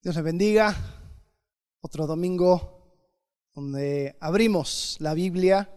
Dios les bendiga. Otro domingo donde abrimos la Biblia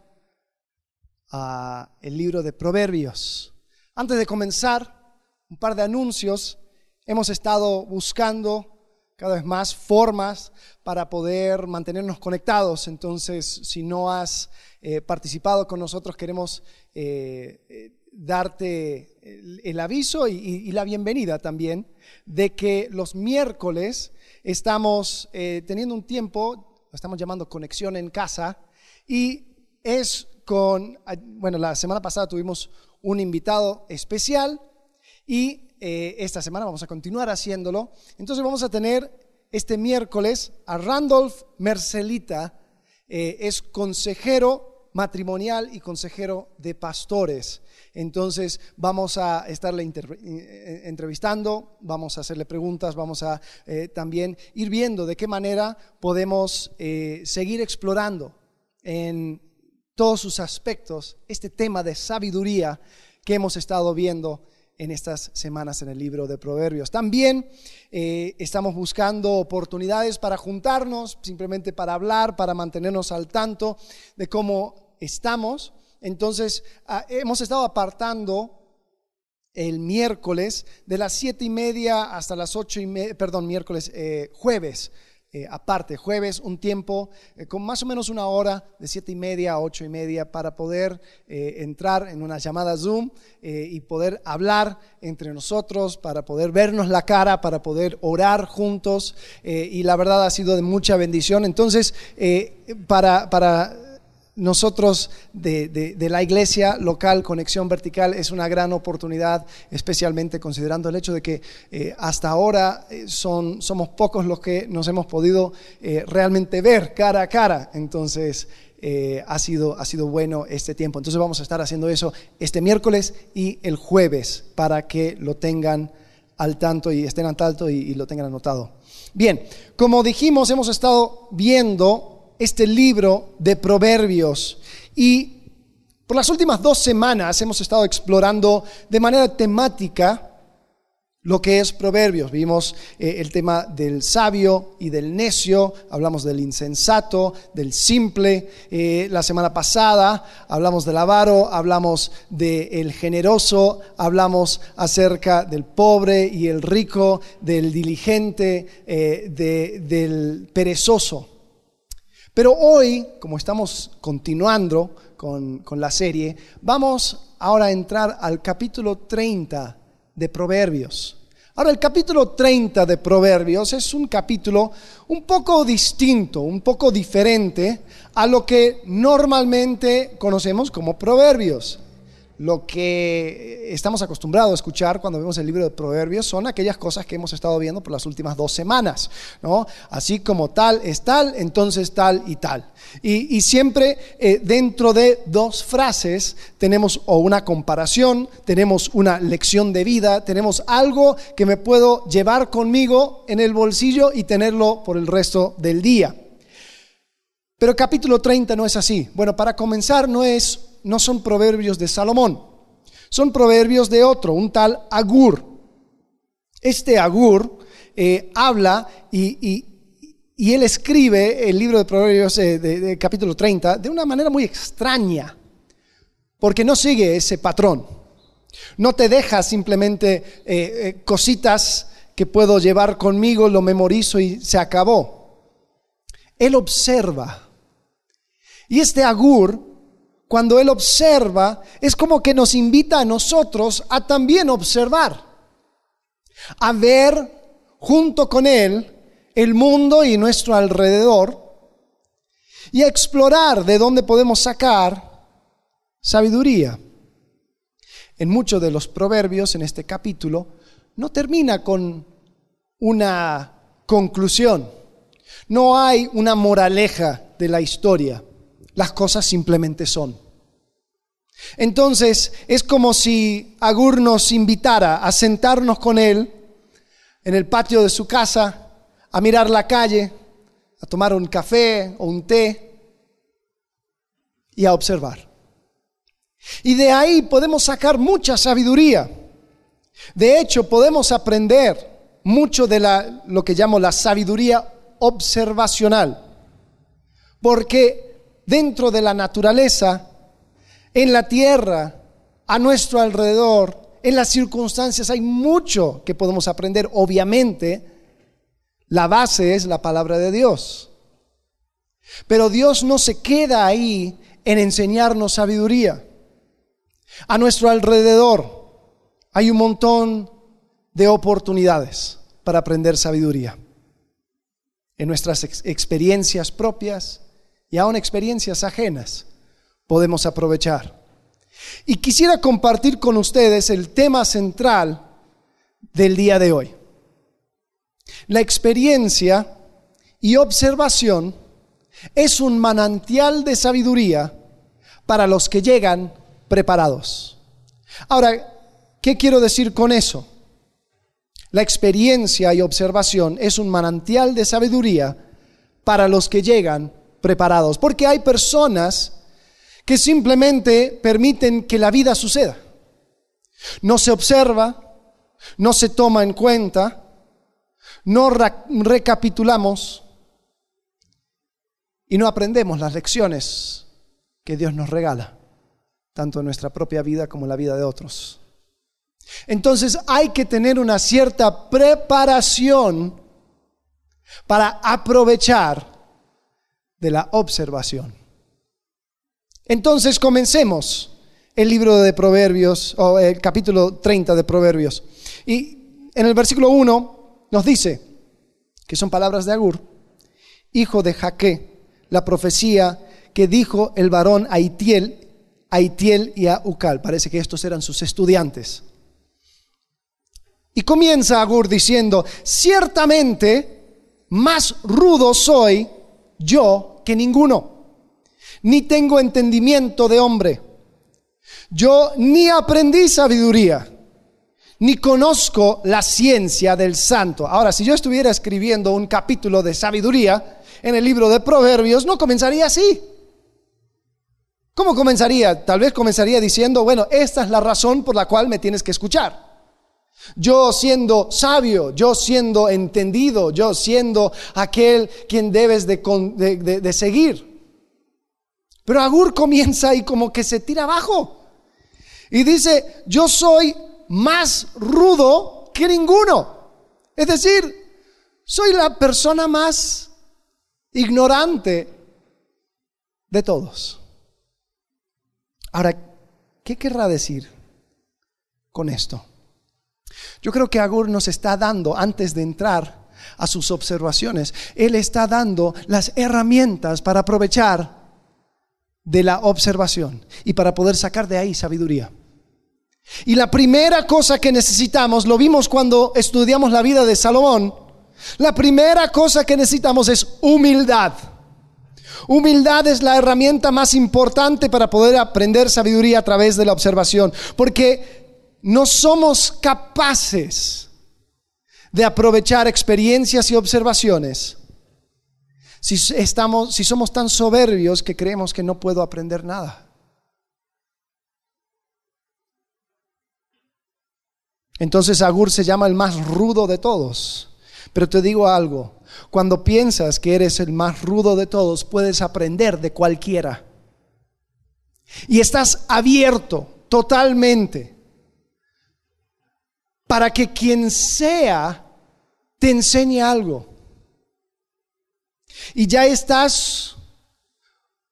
a el libro de Proverbios. Antes de comenzar, un par de anuncios. Hemos estado buscando cada vez más formas para poder mantenernos conectados. Entonces, si no has eh, participado con nosotros, queremos eh, eh, darte el, aviso y, la bienvenida también de que los miércoles estamos eh, teniendo un tiempo, lo estamos llamando conexión en casa, y es con, bueno, la semana pasada tuvimos un invitado especial y eh, esta semana vamos a continuar haciéndolo. Entonces vamos a tener este miércoles a Randolph Mercelita, eh, es consejero matrimonial y consejero de pastores. Entonces vamos a estarle eh, entrevistando, vamos a hacerle preguntas, vamos a eh, también ir viendo de qué manera podemos eh, seguir explorando en todos sus aspectos este tema de sabiduría que hemos estado viendo en estas semanas en el libro de Proverbios. También estamos buscando oportunidades para juntarnos, simplemente para hablar, para mantenernos al tanto de cómo estamos. Entonces, ah, hemos estado apartando el miércoles de las siete y media hasta las ocho y media, perdón, miércoles, eh, jueves, eh, aparte, jueves, un tiempo eh, con más o menos una hora de siete y media a ocho y media para poder entrar en una llamada Zoom y poder hablar entre nosotros, para poder vernos la cara, para poder orar juntos. y la verdad ha sido de mucha bendición. Entonces, para, para nosotros de, la iglesia local, Conexión Vertical, es una gran oportunidad, especialmente considerando el hecho de que eh, hasta ahora eh, son, somos pocos los que nos hemos podido eh, realmente ver cara a cara. Entonces, ha, sido, ha sido bueno este tiempo. Entonces vamos a estar haciendo eso este miércoles y el jueves para que lo tengan al tanto y estén al tanto y lo tengan anotado. Bien, como dijimos, hemos estado viendo este libro de proverbios. Y por las últimas dos semanas hemos estado explorando de manera temática lo que es proverbios. Vimos eh, el tema del sabio y del necio, hablamos del insensato, del simple. Eh, la semana pasada hablamos del avaro, hablamos del generoso, hablamos acerca del pobre y el rico, del diligente, eh, del perezoso. Pero hoy, como estamos continuando con, la serie, vamos ahora a entrar al capítulo 30 de Proverbios. Ahora, el capítulo 30 de Proverbios es un capítulo un poco distinto, un poco diferente a lo que normalmente conocemos como Proverbios lo que estamos acostumbrados a escuchar cuando vemos el libro de Proverbios son aquellas cosas que hemos estado viendo por las últimas dos semanas, ¿no? Así como tal es tal, entonces tal y tal. Y, siempre eh, dentro de dos frases tenemos o una comparación, tenemos una lección de vida, tenemos algo que me puedo llevar conmigo en el bolsillo y tenerlo por el resto del día. Pero capítulo 30 no es así. Bueno, para comenzar no es no son proverbios de Salomón, son proverbios de otro, un tal Agur. Este Agur eh, habla y, él escribe el libro de Proverbios eh, capítulo 30 de una manera muy extraña, porque no sigue ese patrón. No te deja simplemente eh, cositas que puedo llevar conmigo, lo memorizo y se acabó. Él observa. Y este Agur cuando Él observa, es como que nos invita a nosotros a también observar, a ver junto con Él el mundo y nuestro alrededor y a explorar de dónde podemos sacar sabiduría. En muchos de los proverbios en este capítulo no termina con una conclusión, no hay una moraleja de la historia las cosas simplemente son. Entonces es como si Agur nos invitara a sentarnos con él en el patio de su casa, a mirar la calle, a tomar un café o un té y a observar. Y de ahí podemos sacar mucha sabiduría. De hecho, podemos aprender mucho de la, lo que llamo la sabiduría observacional, porque dentro de la naturaleza, en la tierra, a nuestro alrededor, en las circunstancias, hay mucho que podemos aprender. Obviamente, la base es la palabra de Dios. Pero Dios no se queda ahí en enseñarnos sabiduría. A nuestro alrededor hay un montón de oportunidades para aprender sabiduría. En nuestras experiencias propias y aún experiencias ajenas podemos aprovechar. Y quisiera compartir con ustedes el tema central del día de hoy. La experiencia y observación es un manantial de sabiduría para los que llegan preparados. Ahora, ¿qué quiero decir con eso? La experiencia y observación es un manantial de sabiduría para los que llegan preparados, porque hay personas que simplemente permiten que la vida suceda. No se observa, no se toma en cuenta, no recapitulamos y no aprendemos las lecciones que Dios nos regala, tanto en nuestra propia vida como en la vida de otros. Entonces hay que tener una cierta preparación para aprovechar de la observación. Entonces comencemos el libro de Proverbios, o el capítulo 30 de Proverbios. Y en el versículo 1 nos dice, que son palabras de Agur, hijo de Jaque, la profecía que dijo el varón a Itiel, a Itiel y a Ucal. Parece que estos eran sus estudiantes. Y comienza Agur diciendo, ciertamente más rudo soy yo que ninguno, ni tengo entendimiento de hombre. Yo ni aprendí sabiduría, ni conozco la ciencia del santo. Ahora, si yo estuviera escribiendo un capítulo de sabiduría en el libro de Proverbios, no comenzaría así. ¿Cómo comenzaría? Tal vez comenzaría diciendo, bueno, esta es la razón por la cual me tienes que escuchar. Yo siendo sabio, yo siendo entendido, yo siendo aquel quien debes de, seguir. Pero Agur comienza y como que se tira abajo. Y dice, yo soy más rudo que ninguno. Es decir, soy la persona más ignorante de todos. Ahora, ¿qué querrá decir con esto? Yo creo que Agur nos está dando, antes de entrar a sus observaciones, Él está dando las herramientas para aprovechar de la observación y para poder sacar de ahí sabiduría. Y la primera cosa que necesitamos, lo vimos cuando estudiamos la vida de Salomón, la primera cosa que necesitamos es humildad. Humildad es la herramienta más importante para poder aprender sabiduría a través de la observación, porque no somos capaces de aprovechar experiencias y observaciones si, estamos, si somos tan soberbios que creemos que no puedo aprender nada. Entonces Agur se llama el más rudo de todos. Pero te digo algo, cuando piensas que eres el más rudo de todos, puedes aprender de cualquiera. Y estás abierto totalmente para que quien sea te enseñe algo. Y ya estás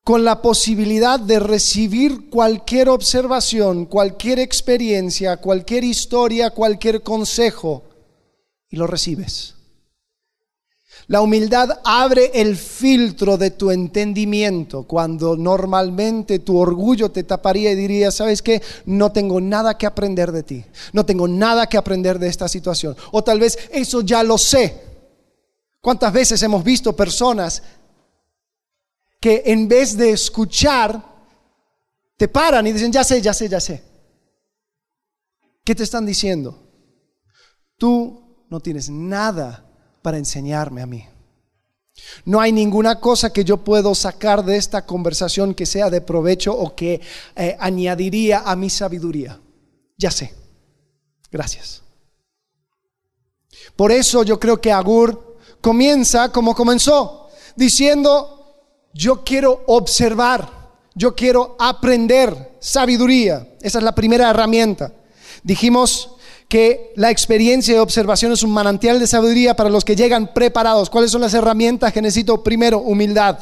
con la posibilidad de recibir cualquier observación, cualquier experiencia, cualquier historia, cualquier consejo, y lo recibes. La humildad abre el filtro de tu entendimiento cuando normalmente tu orgullo te taparía y diría, ¿sabes qué? No tengo nada que aprender de ti, no tengo nada que aprender de esta situación. O tal vez eso ya lo sé. ¿Cuántas veces hemos visto personas que en vez de escuchar, te paran y dicen, ya sé, ya sé, ya sé? ¿Qué te están diciendo? Tú no tienes nada para enseñarme a mí. No hay ninguna cosa que yo puedo sacar de esta conversación que sea de provecho o que eh, añadiría a mi sabiduría. Ya sé. Gracias. Por eso yo creo que Agur comienza como comenzó, diciendo, yo quiero observar, yo quiero aprender sabiduría. Esa es la primera herramienta. Dijimos que la experiencia de observación es un manantial de sabiduría para los que llegan preparados. ¿Cuáles son las herramientas que necesito? Primero, humildad.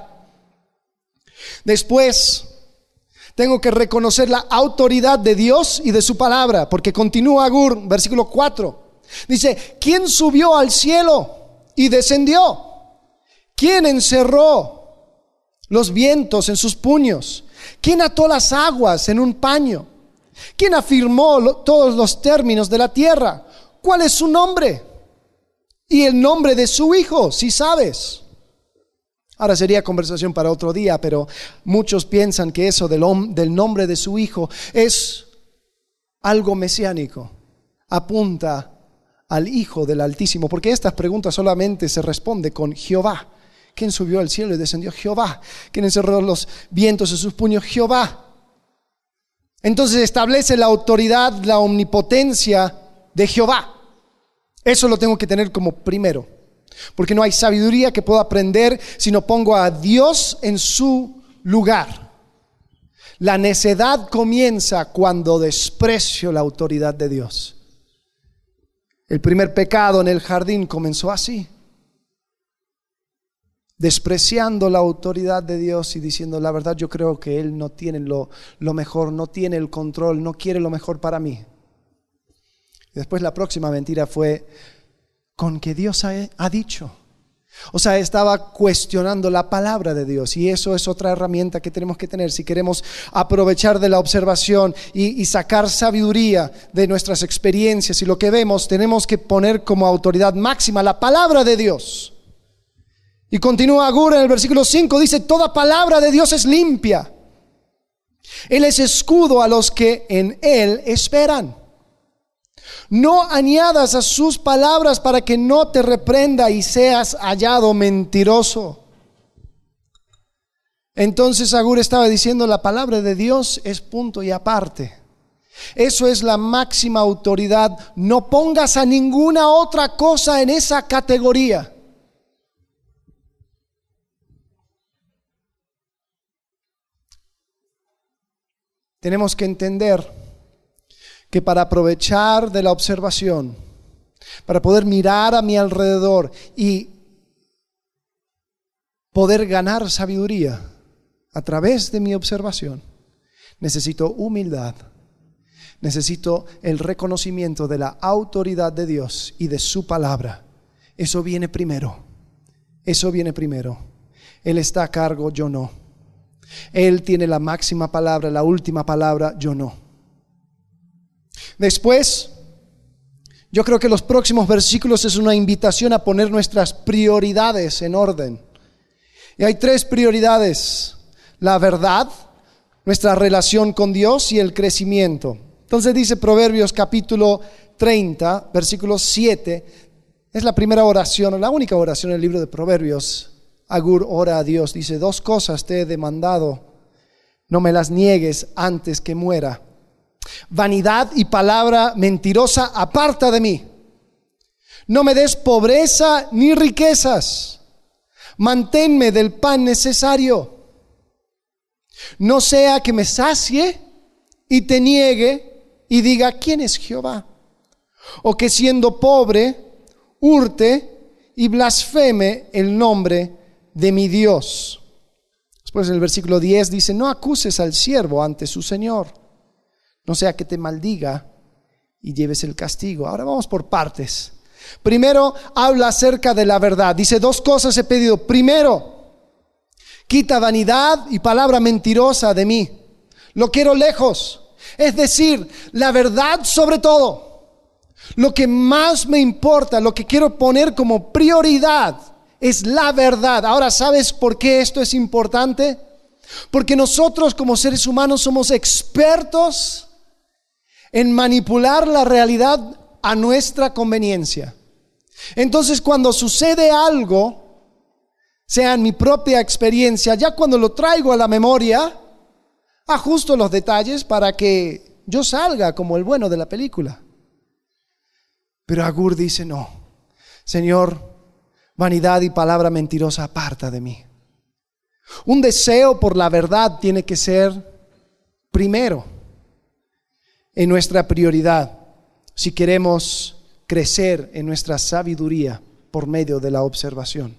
Después, tengo que reconocer la autoridad de Dios y de su palabra, porque continúa Agur, versículo 4. Dice, ¿quién subió al cielo y descendió? ¿Quién encerró los vientos en sus puños? ¿Quién ató las aguas en un paño? ¿Quién afirmó todos los términos de la tierra? ¿Cuál es su nombre? Y el nombre de su hijo, si sabes. Ahora sería conversación para otro día, pero muchos piensan que eso del, del nombre de su hijo es algo mesiánico. Apunta al Hijo del Altísimo, porque estas preguntas solamente se responde con Jehová. ¿Quién subió al cielo y descendió? Jehová. ¿Quién encerró los vientos en sus puños? Jehová. Entonces establece la autoridad, la omnipotencia de Jehová. Eso lo tengo que tener como primero. Porque no hay sabiduría que pueda aprender si no pongo a Dios en su lugar. La necedad comienza cuando desprecio la autoridad de Dios. El primer pecado en el jardín comenzó así, despreciando la autoridad de Dios y diciendo, la verdad yo creo que Él no tiene lo, lo mejor, no tiene el control, no quiere lo mejor para mí. después la próxima mentira fue, con que Dios ha, dicho. O sea, estaba cuestionando la palabra de Dios y eso es otra herramienta que tenemos que tener si queremos aprovechar de la observación y, y, sacar sabiduría de nuestras experiencias y lo que vemos, tenemos que poner como autoridad máxima la palabra de Dios. Y continúa Agur en el versículo 5, dice, toda palabra de Dios es limpia. Él es escudo a los que en Él esperan. No añadas a sus palabras para que no te reprenda y seas hallado mentiroso. Entonces Agur estaba diciendo, la palabra de Dios es punto y aparte. Eso es la máxima autoridad. No pongas a ninguna otra cosa en esa categoría. Tenemos que entender que para aprovechar de la observación, para poder mirar a mi alrededor y poder ganar sabiduría a través de mi observación, necesito humildad, necesito el reconocimiento de la autoridad de Dios y de su palabra. Eso viene primero, eso viene primero. Él está a cargo, yo no. Él tiene la máxima palabra, la última palabra, yo no. Después, yo creo que los próximos versículos es una invitación a poner nuestras prioridades en orden. Y hay tres prioridades. La verdad, nuestra relación con Dios y el crecimiento. Entonces dice Proverbios capítulo 30, versículo 7, es la primera oración, la única oración en el libro de Proverbios. Agur ora a Dios, dice, dos cosas te he demandado, no me las niegues antes que muera. Vanidad y palabra mentirosa, aparta de mí. No me des pobreza ni riquezas. Manténme del pan necesario. No sea que me sacie y te niegue y diga, ¿quién es Jehová? O que siendo pobre, hurte y blasfeme el nombre de mi Dios. Después en el versículo 10 dice, no acuses al siervo ante su Señor no sea que te maldiga y lleves el castigo. Ahora vamos por partes. Primero habla acerca de la verdad. Dice, dos cosas he pedido. Primero, quita vanidad y palabra mentirosa de mí. Lo quiero lejos. Es decir, la verdad sobre todo. Lo que más me importa, lo que quiero poner como prioridad es la verdad. Ahora, ¿sabes por qué esto es importante? Porque nosotros como seres humanos somos expertos en manipular la realidad a nuestra conveniencia. Entonces cuando sucede algo, sea en mi propia experiencia, ya cuando lo traigo a la memoria, ajusto los detalles para que yo salga como el bueno de la película. Pero Agur dice, no, Señor, vanidad y palabra mentirosa aparta de mí. Un deseo por la verdad tiene que ser primero en nuestra prioridad si queremos crecer en nuestra sabiduría por medio de la observación.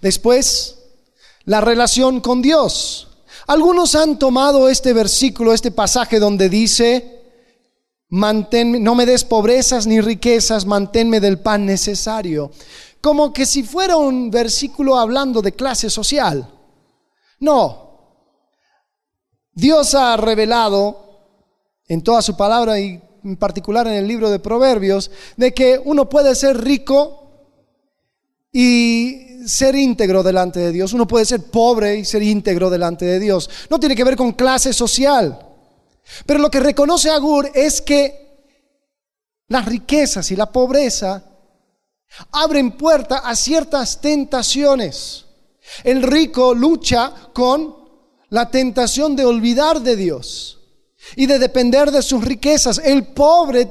Después, la relación con Dios. Algunos han tomado este versículo, este pasaje donde dice, Mantén, no me des pobrezas ni riquezas, manténme del pan necesario. Como que si fuera un versículo hablando de clase social. No. Dios ha revelado en toda su palabra y en particular en el libro de Proverbios, de que uno puede ser rico y ser íntegro delante de Dios. Uno puede ser pobre y ser íntegro delante de Dios. No tiene que ver con clase social. Pero lo que reconoce Agur es que las riquezas y la pobreza abren puerta a ciertas tentaciones. El rico lucha con la tentación de olvidar de Dios y de depender de sus riquezas. El pobre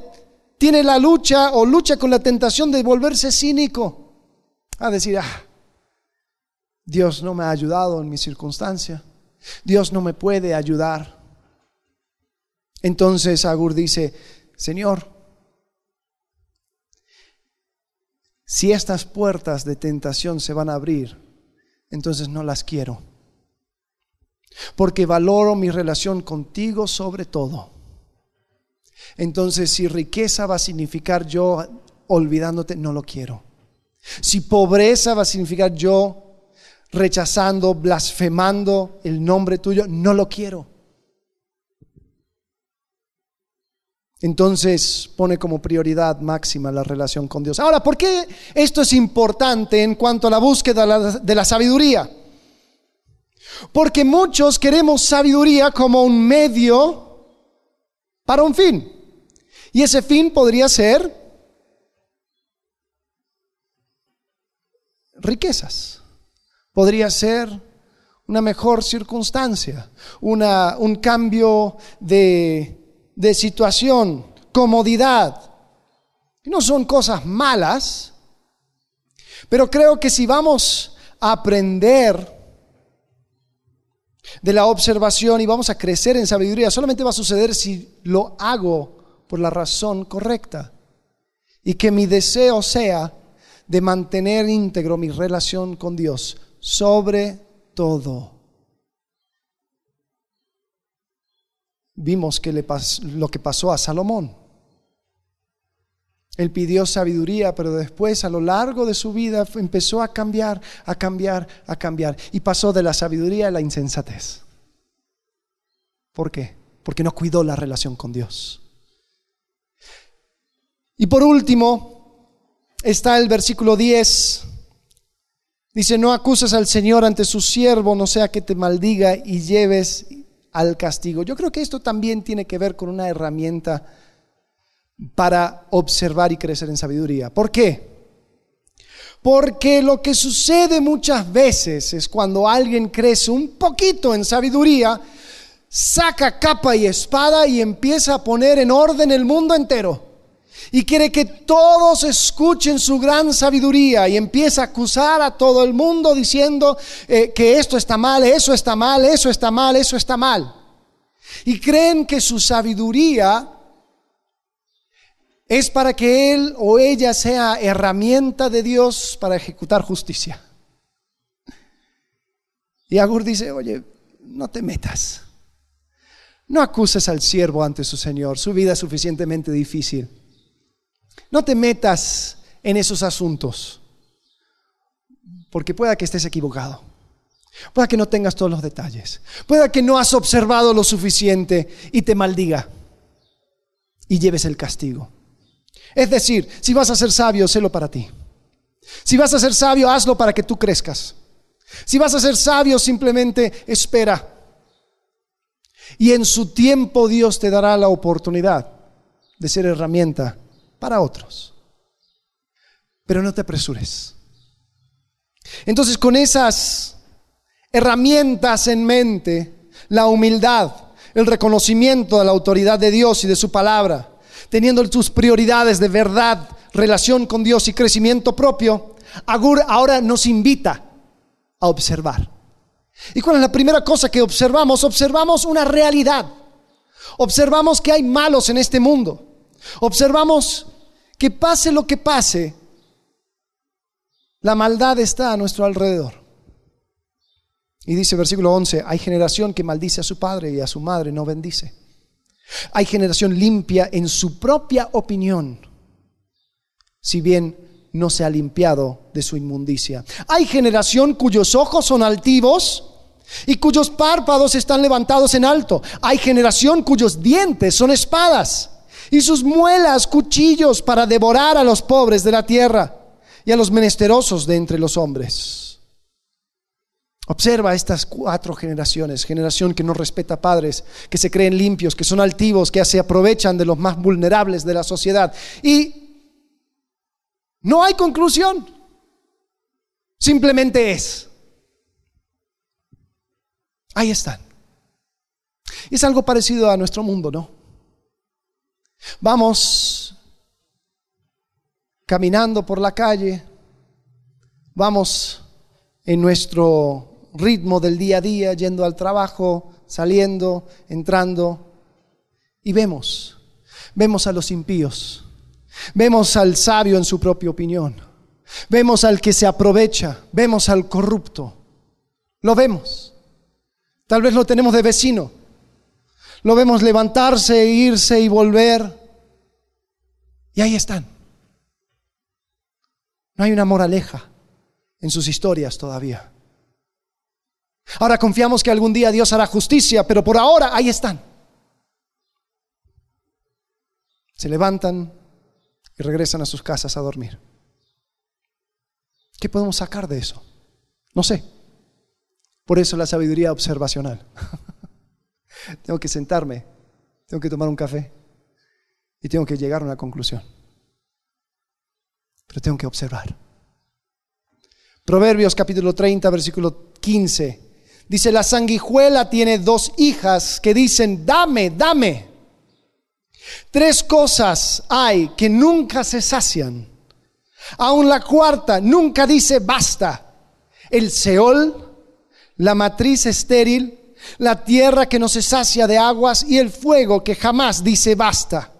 tiene la lucha o lucha con la tentación de volverse cínico, a decir, ah, Dios no me ha ayudado en mi circunstancia, Dios no me puede ayudar. Entonces Agur dice, Señor, si estas puertas de tentación se van a abrir, entonces no las quiero. Porque valoro mi relación contigo sobre todo. Entonces, si riqueza va a significar yo olvidándote, no lo quiero. Si pobreza va a significar yo rechazando, blasfemando el nombre tuyo, no lo quiero. Entonces pone como prioridad máxima la relación con Dios. Ahora, ¿por qué esto es importante en cuanto a la búsqueda de la sabiduría? Porque muchos queremos sabiduría como un medio para un fin. Y ese fin podría ser riquezas. Podría ser una mejor circunstancia, un cambio de de situación, comodidad. No son cosas malas, pero creo que si vamos a aprender de la observación y vamos a crecer en sabiduría, solamente va a suceder si lo hago por la razón correcta. Y que mi deseo sea de mantener íntegro mi relación con Dios sobre todo. Vimos que le lo que pasó a Salomón. Él pidió sabiduría, pero después a lo largo de su vida empezó a cambiar, a cambiar, a cambiar. Y pasó de la sabiduría a la insensatez. ¿Por qué? Porque no cuidó la relación con Dios. Y por último, está el versículo 10. Dice, no acuses al Señor ante su siervo, no sea que te maldiga y lleves al castigo. Yo creo que esto también tiene que ver con una herramienta para observar y crecer en sabiduría. ¿Por qué? Porque lo que sucede muchas veces es cuando alguien crece un poquito en sabiduría, saca capa y espada y empieza a poner en orden el mundo entero y quiere que todos escuchen su gran sabiduría y empieza a acusar a todo el mundo diciendo eh, que esto está mal, eso está mal, eso está mal, eso está mal. Y creen que su sabiduría es para que él o ella sea herramienta de Dios para ejecutar justicia. Y Agur dice, oye, no te metas. No acuses al siervo ante su Señor, su vida es suficientemente difícil. No te metas en esos asuntos, porque pueda que estés equivocado. Pueda que no tengas todos los detalles. Pueda que no has observado lo suficiente y te maldiga y lleves el castigo. Es decir, si vas a ser sabio, sélo para ti. Si vas a ser sabio, hazlo para que tú crezcas. Si vas a ser sabio, simplemente espera. Y en su tiempo Dios te dará la oportunidad de ser herramienta para otros. Pero no te apresures. Entonces, con esas herramientas en mente, la humildad, el reconocimiento de la autoridad de Dios y de su palabra, teniendo tus prioridades de verdad relación con Dios y crecimiento propio, Agur ahora nos invita a observar. ¿Y cuál es la primera cosa que observamos? Observamos una realidad. Observamos que hay malos en este mundo. Observamos que pase lo que pase, la maldad está a nuestro alrededor. Y dice versículo 11, hay generación que maldice a su padre y a su madre no bendice. Hay generación limpia en su propia opinión, si bien no se ha limpiado de su inmundicia. Hay generación cuyos ojos son altivos y cuyos párpados están levantados en alto. Hay generación cuyos dientes son espadas y sus muelas cuchillos para devorar a los pobres de la tierra y a los menesterosos de entre los hombres. Observa estas cuatro generaciones, generación que no respeta padres, que se creen limpios, que son altivos, que se aprovechan de los más vulnerables de la sociedad. Y no hay conclusión, simplemente es. Ahí están. Es algo parecido a nuestro mundo, ¿no? Vamos caminando por la calle, vamos en nuestro ritmo del día a día, yendo al trabajo, saliendo, entrando, y vemos, vemos a los impíos, vemos al sabio en su propia opinión, vemos al que se aprovecha, vemos al corrupto, lo vemos. Tal vez lo tenemos de vecino, lo vemos levantarse, irse y volver. Y ahí están. No hay una moraleja en sus historias todavía. Ahora confiamos que algún día Dios hará justicia, pero por ahora ahí están. Se levantan y regresan a sus casas a dormir. ¿Qué podemos sacar de eso? No sé. Por eso la sabiduría observacional. tengo que sentarme, tengo que tomar un café y tengo que llegar a una conclusión. Pero tengo que observar. Proverbios capítulo 30, versículo 15. Dice, la sanguijuela tiene dos hijas que dicen, dame, dame. Tres cosas hay que nunca se sacian. Aún la cuarta nunca dice basta. El Seol, la matriz estéril, la tierra que no se sacia de aguas y el fuego que jamás dice basta.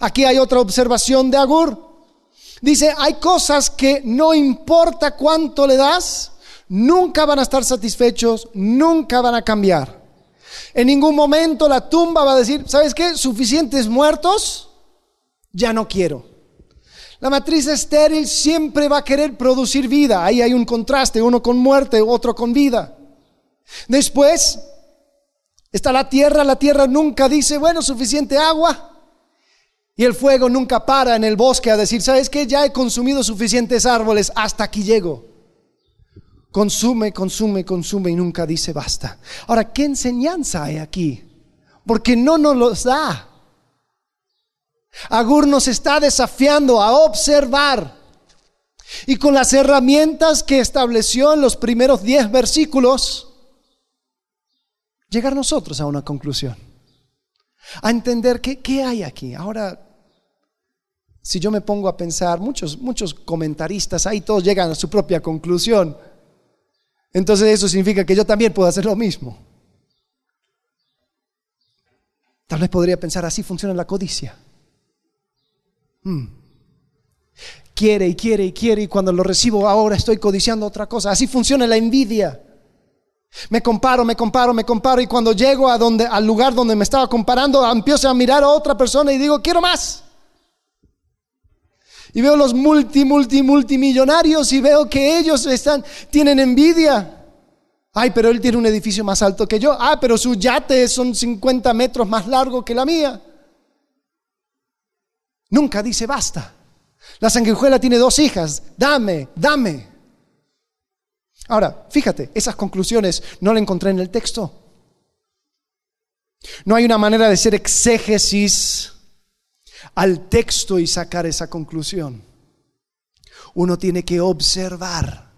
Aquí hay otra observación de Agur. Dice, hay cosas que no importa cuánto le das, nunca van a estar satisfechos, nunca van a cambiar. En ningún momento la tumba va a decir, ¿sabes qué? Suficientes muertos, ya no quiero. La matriz estéril siempre va a querer producir vida. Ahí hay un contraste, uno con muerte, otro con vida. Después, Está la tierra, la tierra nunca dice, bueno, suficiente agua. Y el fuego nunca para en el bosque a decir, ¿sabes qué? Ya he consumido suficientes árboles, hasta aquí llego. Consume, consume, consume y nunca dice basta. Ahora, ¿qué enseñanza hay aquí? Porque no nos los da. Agur nos está desafiando a observar. Y con las herramientas que estableció en los primeros diez versículos, llegar nosotros a una conclusión, a entender qué, hay aquí. Ahora, si yo me pongo a pensar, muchos, muchos comentaristas ahí todos llegan a su propia conclusión. Entonces eso significa que yo también puedo hacer lo mismo. Tal vez podría pensar, así funciona la codicia. Hmm. Quiere y quiere y quiere y cuando lo recibo ahora estoy codiciando otra cosa. Así funciona la envidia. Me comparo, me comparo, me comparo y cuando llego a donde, al lugar donde me estaba comparando, empiezo a mirar a otra persona y digo, quiero más. Y veo los multi, multi, multimillonarios y veo que ellos están, tienen envidia. Ay, pero él tiene un edificio más alto que yo. Ah, pero su yate son 50 metros más largo que la mía. Nunca dice basta. La sanguijuela tiene dos hijas. Dame, dame. Ahora, fíjate, esas conclusiones no las encontré en el texto. No hay una manera de hacer exégesis al texto y sacar esa conclusión. Uno tiene que observar.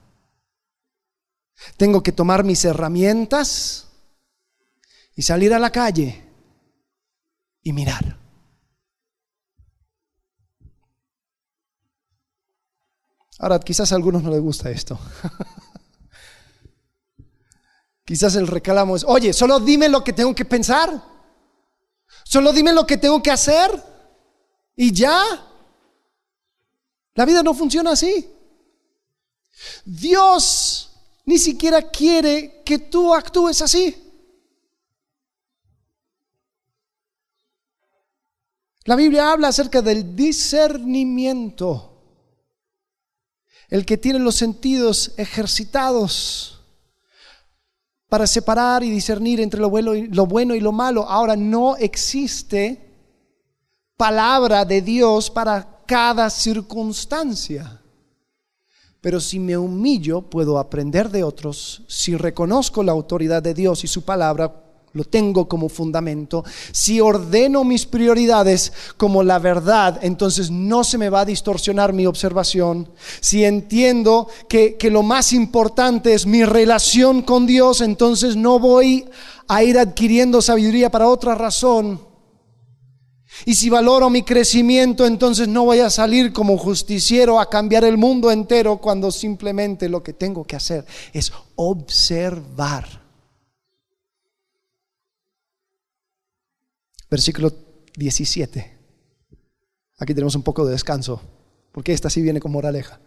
Tengo que tomar mis herramientas y salir a la calle y mirar. Ahora, quizás a algunos no les gusta esto. quizás el reclamo es, oye, solo dime lo que tengo que pensar. Solo dime lo que tengo que hacer. Y ya. La vida no funciona así. Dios ni siquiera quiere que tú actúes así. La Biblia habla acerca del discernimiento. El que tiene los sentidos ejercitados para separar y discernir entre lo bueno y lo, bueno y lo malo. Ahora no existe palabra de Dios para cada circunstancia. Pero si me humillo, puedo aprender de otros. Si reconozco la autoridad de Dios y su palabra, lo tengo como fundamento. Si ordeno mis prioridades como la verdad, entonces no se me va a distorsionar mi observación. Si entiendo que, que, lo más importante es mi relación con Dios, entonces no voy a ir adquiriendo sabiduría para otra razón. Y si valoro mi crecimiento, entonces no voy a salir como justiciero a cambiar el mundo entero cuando simplemente lo que tengo que hacer es observar versículo 17. Aquí tenemos un poco de descanso, porque esta sí viene con moraleja.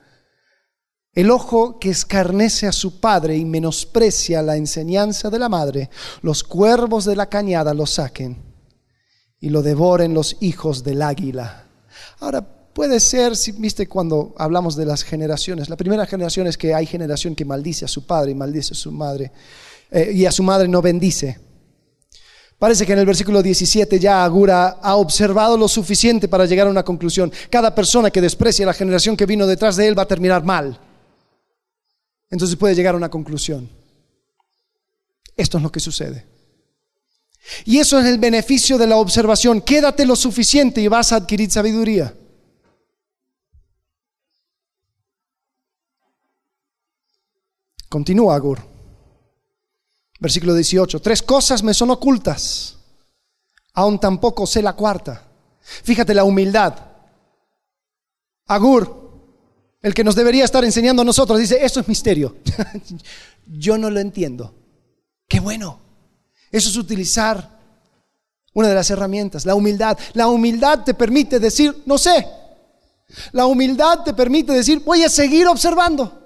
El ojo que escarnece a su padre y menosprecia la enseñanza de la madre, los cuervos de la cañada lo saquen y lo devoren los hijos del águila. Ahora, puede ser, si viste cuando hablamos de las generaciones, la primera generación es que hay generación que maldice a su padre y maldice a su madre, eh, y a su madre no bendice. Parece que en el versículo 17 ya Agura ha observado lo suficiente para llegar a una conclusión. Cada persona que desprecia la generación que vino detrás de él va a terminar mal. Entonces puede llegar a una conclusión. Esto es lo que sucede. Y eso es el beneficio de la observación. Quédate lo suficiente y vas a adquirir sabiduría. Continúa Agur. Versículo 18. Tres cosas me son ocultas, aún tampoco sé la cuarta. Fíjate la humildad. Agur, el que nos debería estar enseñando a nosotros, dice, eso es misterio. Yo no lo entiendo. Qué bueno. Eso es utilizar una de las herramientas, la humildad. La humildad te permite decir, no sé. La humildad te permite decir, voy a seguir observando.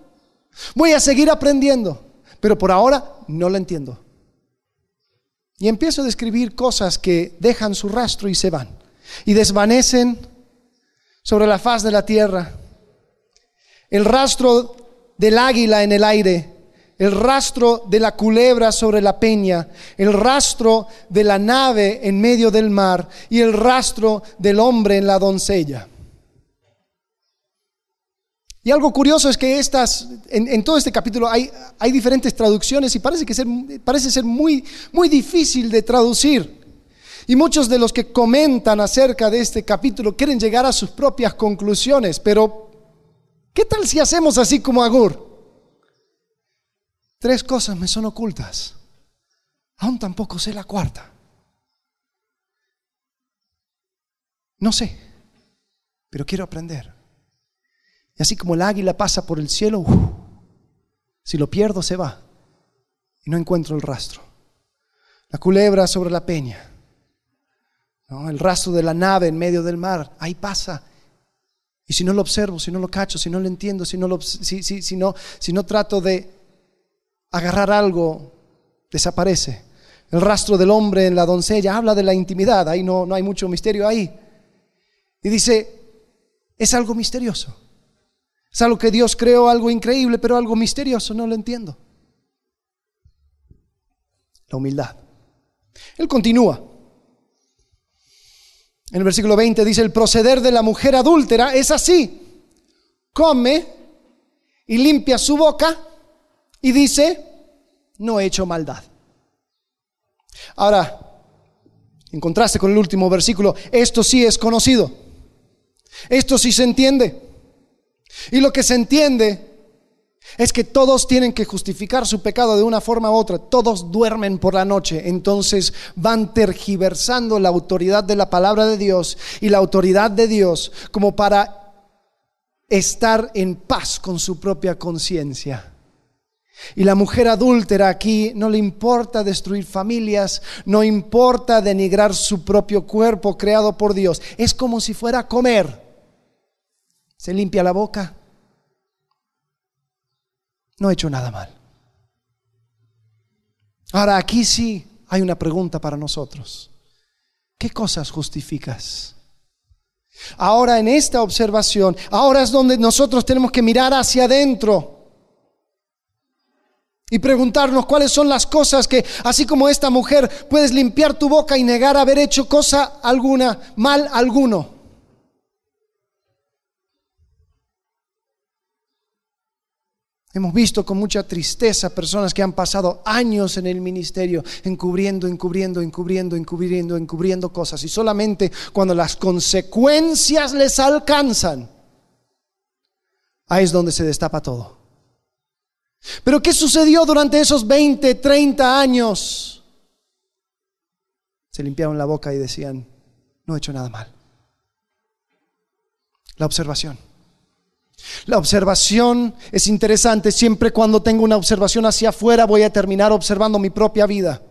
Voy a seguir aprendiendo. Pero por ahora no lo entiendo. Y empiezo a describir cosas que dejan su rastro y se van. Y desvanecen sobre la faz de la tierra. El rastro del águila en el aire, el rastro de la culebra sobre la peña, el rastro de la nave en medio del mar y el rastro del hombre en la doncella. Y algo curioso es que estas, en, todo este capítulo hay, hay, diferentes traducciones y parece, que ser, parece ser muy, muy difícil de traducir. Y muchos de los que comentan acerca de este capítulo quieren llegar a sus propias conclusiones, pero ¿qué tal si hacemos así como Agur? Tres cosas me son ocultas, aún tampoco sé la cuarta. No sé, pero quiero aprender. Y así como el águila pasa por el cielo, si lo pierdo se va y no encuentro el rastro. La culebra sobre la peña, el rastro de la nave en medio del mar, ahí pasa. Y si no lo observo, si no lo cacho, si no lo entiendo, si no, lo, si, no, si no trato de agarrar algo, desaparece. El rastro del hombre en la doncella habla de la intimidad, ahí no, no hay mucho misterio ahí. Y dice, es algo misterioso. Es algo que Dios creó, algo increíble, pero algo misterioso, no lo entiendo. La humildad. Él continúa. En el versículo 20 dice, el proceder de la mujer adúltera es así. Come y limpia su boca y dice, no he hecho maldad. Ahora, en contraste con el último versículo, esto sí es conocido. Esto sí se entiende. Y lo que se entiende es que todos tienen que justificar su pecado de una forma u otra. Todos duermen por la noche, entonces van tergiversando la autoridad de la palabra de Dios y la autoridad de Dios como para estar en paz con su propia conciencia. Y la mujer adúltera aquí no le importa destruir familias, no importa denigrar su propio cuerpo creado por Dios. Es como si fuera a comer. Se limpia la boca. No he hecho nada mal. Ahora aquí sí hay una pregunta para nosotros. ¿Qué cosas justificas? Ahora en esta observación, ahora es donde nosotros tenemos que mirar hacia adentro y preguntarnos cuáles son las cosas que, así como esta mujer, puedes limpiar tu boca y negar haber hecho cosa alguna, mal alguno. Hemos visto con mucha tristeza personas que han pasado años en el ministerio encubriendo, encubriendo, encubriendo, encubriendo, encubriendo cosas y solamente cuando las consecuencias les alcanzan, ahí es donde se destapa todo. Pero ¿qué sucedió durante esos 20, 30 años? Se limpiaron la boca y decían, no he hecho nada mal. La observación. La observación es interesante. Siempre cuando tengo una observación hacia afuera voy a terminar observando mi propia vida.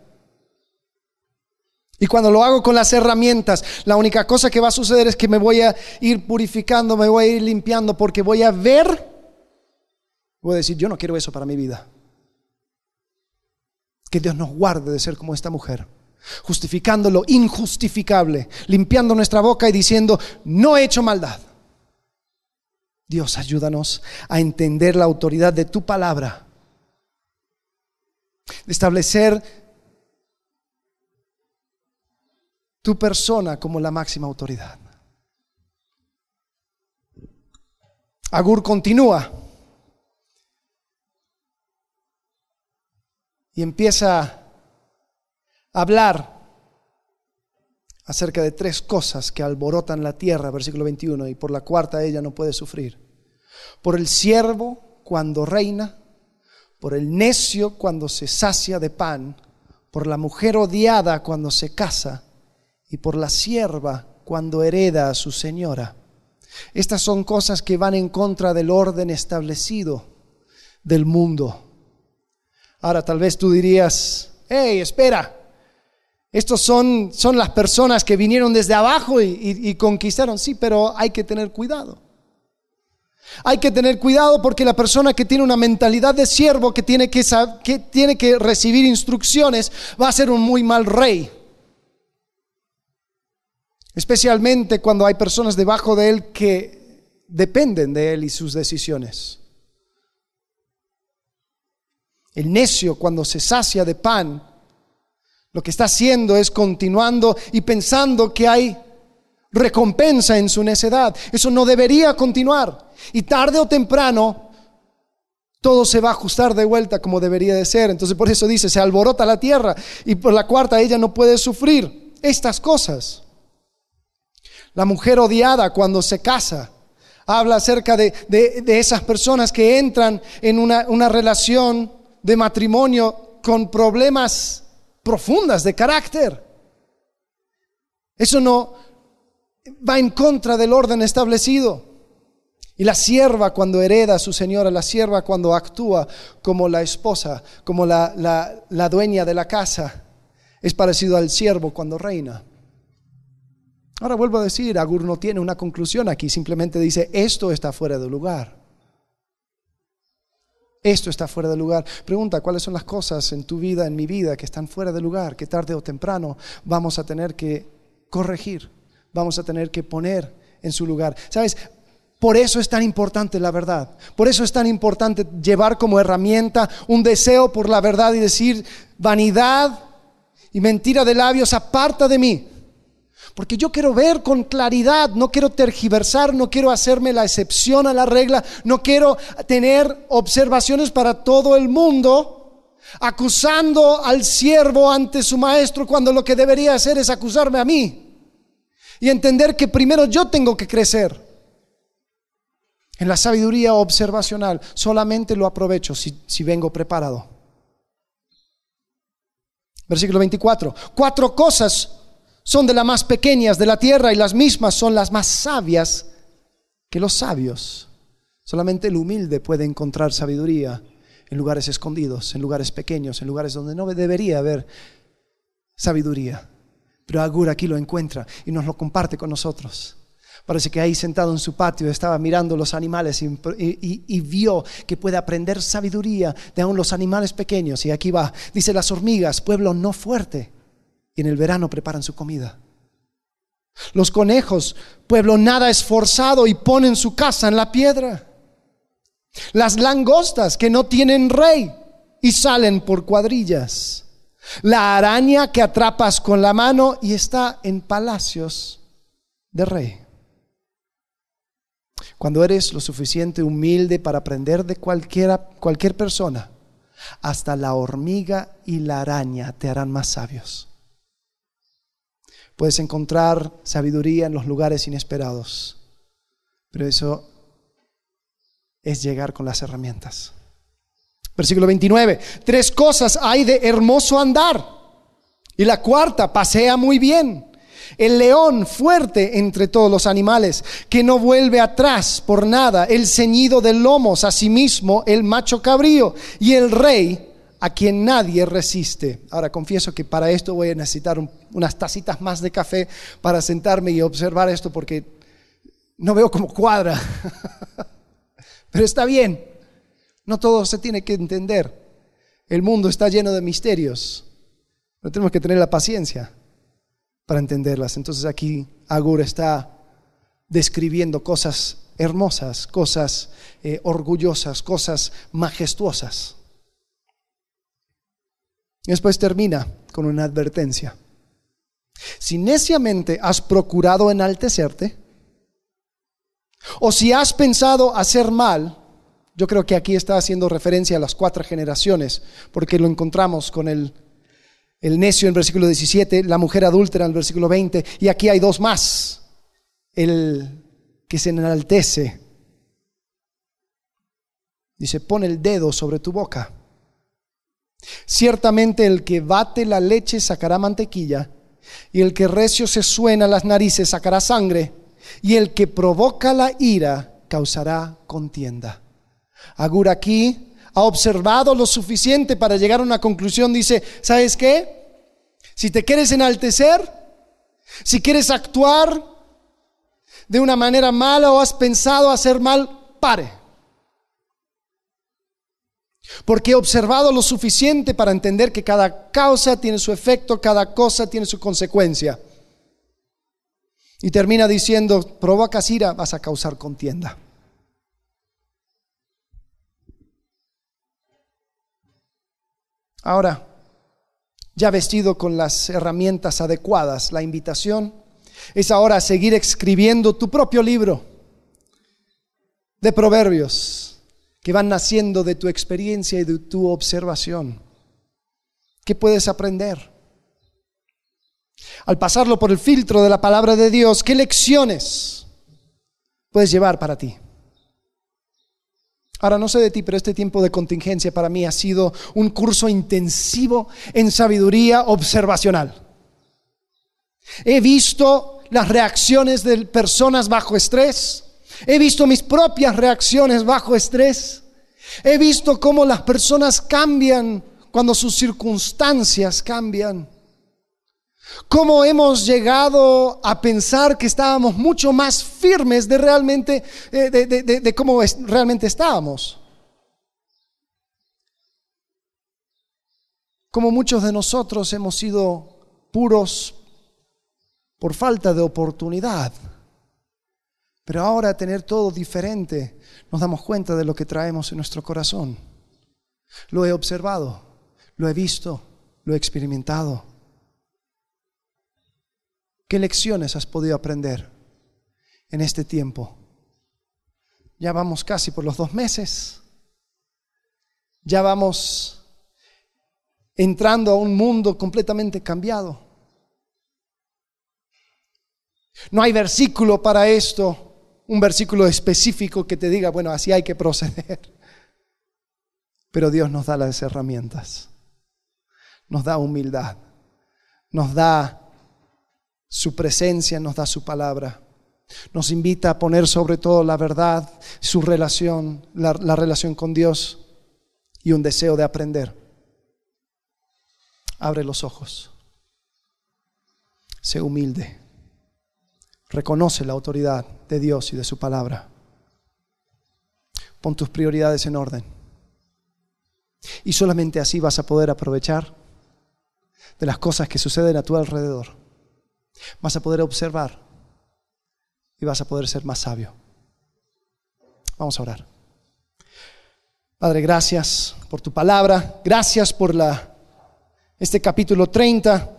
Y cuando lo hago con las herramientas, la única cosa que va a suceder es que me voy a ir purificando, me voy a ir limpiando, porque voy a ver, voy a decir, yo no quiero eso para mi vida. Que Dios nos guarde de ser como esta mujer, justificando lo injustificable, limpiando nuestra boca y diciendo, no he hecho maldad. Dios, ayúdanos a entender la autoridad de tu palabra, de establecer tu persona como la máxima autoridad. Agur continúa y empieza a hablar acerca de tres cosas que alborotan la tierra, versículo 21, y por la cuarta ella no puede sufrir. Por el siervo cuando reina, por el necio cuando se sacia de pan, por la mujer odiada cuando se casa, y por la sierva cuando hereda a su señora. Estas son cosas que van en contra del orden establecido del mundo. Ahora tal vez tú dirías, hey, espera, estos son, son las personas que vinieron desde abajo y, conquistaron. Sí, pero hay que tener cuidado. Hay que tener cuidado porque la persona que tiene una mentalidad de siervo, que tiene que, que tiene que recibir instrucciones, va a ser un muy mal rey. Especialmente cuando hay personas debajo de él que dependen de él y sus decisiones. El necio cuando se sacia de pan lo que está haciendo es continuando y pensando que hay recompensa en su necedad. Eso no debería continuar. Y tarde o temprano todo se va a ajustar de vuelta como debería de ser. Entonces por eso dice, se alborota la tierra y por la cuarta ella no puede sufrir estas cosas. La mujer odiada cuando se casa. Habla acerca de, esas personas que entran en una, una relación de matrimonio con problemas profundas de carácter. Eso no va en contra del orden establecido. Y la sierva cuando hereda a su señora, la sierva cuando actúa como la esposa, como la, la, dueña de la casa, es parecido al siervo cuando reina. Ahora vuelvo a decir, Agur no tiene una conclusión aquí, simplemente dice, esto está fuera de lugar. Esto está fuera de lugar. Pregunta, ¿cuáles son las cosas en tu vida, en mi vida, que están fuera de lugar, que tarde o temprano vamos a tener que corregir, vamos a tener que poner en su lugar? ¿Sabes? Por eso es tan importante la verdad. Por eso es tan importante llevar como herramienta un deseo por la verdad y decir, vanidad y mentira de labios, aparta de mí. Porque yo quiero ver con claridad, no quiero tergiversar, no quiero hacerme la excepción a la regla, no quiero tener observaciones para todo el mundo, acusando al siervo ante su maestro cuando lo que debería hacer es acusarme a mí. Y entender que primero yo tengo que crecer. En la sabiduría observacional solamente lo aprovecho si, si vengo preparado. Versículo 24. Cuatro cosas son de las más pequeñas de la tierra y las mismas son las más sabias que los sabios. Solamente el humilde puede encontrar sabiduría en lugares escondidos, en lugares pequeños, en lugares donde no debería haber sabiduría. Pero Agur aquí lo encuentra y nos lo comparte con nosotros. Parece que ahí sentado en su patio estaba mirando los animales y, vio que puede aprender sabiduría de aún los animales pequeños. Y aquí va, dice las hormigas, pueblo no fuerte. Y en el verano preparan su comida. Los conejos, pueblo nada esforzado y ponen su casa en la piedra. Las langostas que no tienen rey y salen por cuadrillas. La araña que atrapas con la mano y está en palacios de rey. Cuando eres lo suficiente humilde para aprender de cualquiera, cualquier persona, hasta la hormiga y la araña te harán más sabios. Puedes encontrar sabiduría en los lugares inesperados, pero eso es llegar con las herramientas. Versículo 29. Tres cosas hay de hermoso andar. Y la cuarta, pasea muy bien. El león fuerte entre todos los animales, que no vuelve atrás por nada. El ceñido de lomos, asimismo el macho cabrío. Y el rey a quien nadie resiste. Ahora confieso que para esto voy a necesitar unas tacitas más de café para sentarme y observar esto porque no veo cómo cuadra. Pero está bien, no todo se tiene que entender. El mundo está lleno de misterios, pero tenemos que tener la paciencia para entenderlas. Entonces aquí Agur está describiendo cosas hermosas, cosas eh, orgullosas, cosas majestuosas. Después termina con una advertencia. Si neciamente has procurado enaltecerte, o si has pensado hacer mal, yo creo que aquí está haciendo referencia a las cuatro generaciones, porque lo encontramos con el, el necio en versículo 17, la mujer adúltera en el versículo 20, y aquí hay dos más, el que se enaltece. Dice, pon el dedo sobre tu boca. Ciertamente el que bate la leche sacará mantequilla, y el que recio se suena las narices sacará sangre y el que provoca la ira causará contienda. Agur aquí ha observado lo suficiente para llegar a una conclusión. Dice, ¿sabes qué? Si te quieres enaltecer, si quieres actuar de una manera mala o has pensado hacer mal, pare. Porque he observado lo suficiente para entender que cada causa tiene su efecto, cada cosa tiene su consecuencia. Y termina diciendo, provocas ira, vas a causar contienda. Ahora, ya vestido con las herramientas adecuadas, la invitación es ahora seguir escribiendo tu propio libro de proverbios que van naciendo de tu experiencia y de tu observación. ¿Qué puedes aprender? al pasarlo por el filtro de la palabra de Dios, ¿qué lecciones puedes llevar para ti? Ahora no sé de ti, pero este tiempo de contingencia para mí ha sido un curso intensivo en sabiduría observacional. He visto las reacciones de personas bajo estrés. He visto mis propias reacciones bajo estrés. He visto cómo las personas cambian cuando sus circunstancias cambian. Cómo hemos llegado a pensar que estábamos mucho más firmes de realmente, eh, de, cómo realmente estábamos. Como muchos de nosotros hemos sido puros por falta de oportunidad. Pero ahora tener todo diferente, nos damos cuenta de lo que traemos en nuestro corazón. Lo he observado, lo he visto, lo he experimentado. ¿Qué lecciones has podido aprender en este tiempo? Ya vamos casi por los dos meses. Ya vamos entrando a un mundo completamente cambiado. No hay versículo para esto, un versículo específico que te diga, bueno, así hay que proceder. Pero Dios nos da las herramientas, nos da humildad, nos da su presencia nos da su palabra Nos invita a poner sobre todo la verdad, su relación, la, la relación con Dios y un deseo de aprender. Abre los ojos. Sé humilde. Reconoce la autoridad de Dios y de su palabra. Pon tus prioridades en orden. Y solamente así vas a poder aprovechar de las cosas que suceden a tu alrededor. Vas a poder observar y vas a poder ser más sabio. Vamos a orar. Padre, gracias por tu palabra, gracias por la, este capítulo 30,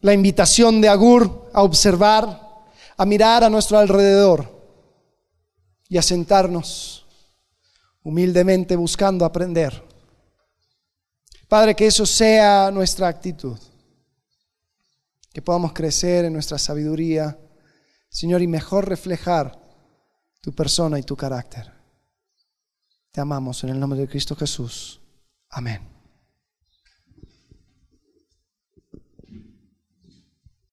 la invitación de Agur a observar, a mirar a nuestro alrededor y a sentarnos humildemente buscando aprender. Padre, que eso sea nuestra actitud, que podamos crecer en nuestra sabiduría Señor, y mejor reflejar tu persona y tu carácter. Te amamos en el nombre de Cristo Jesús. Amén.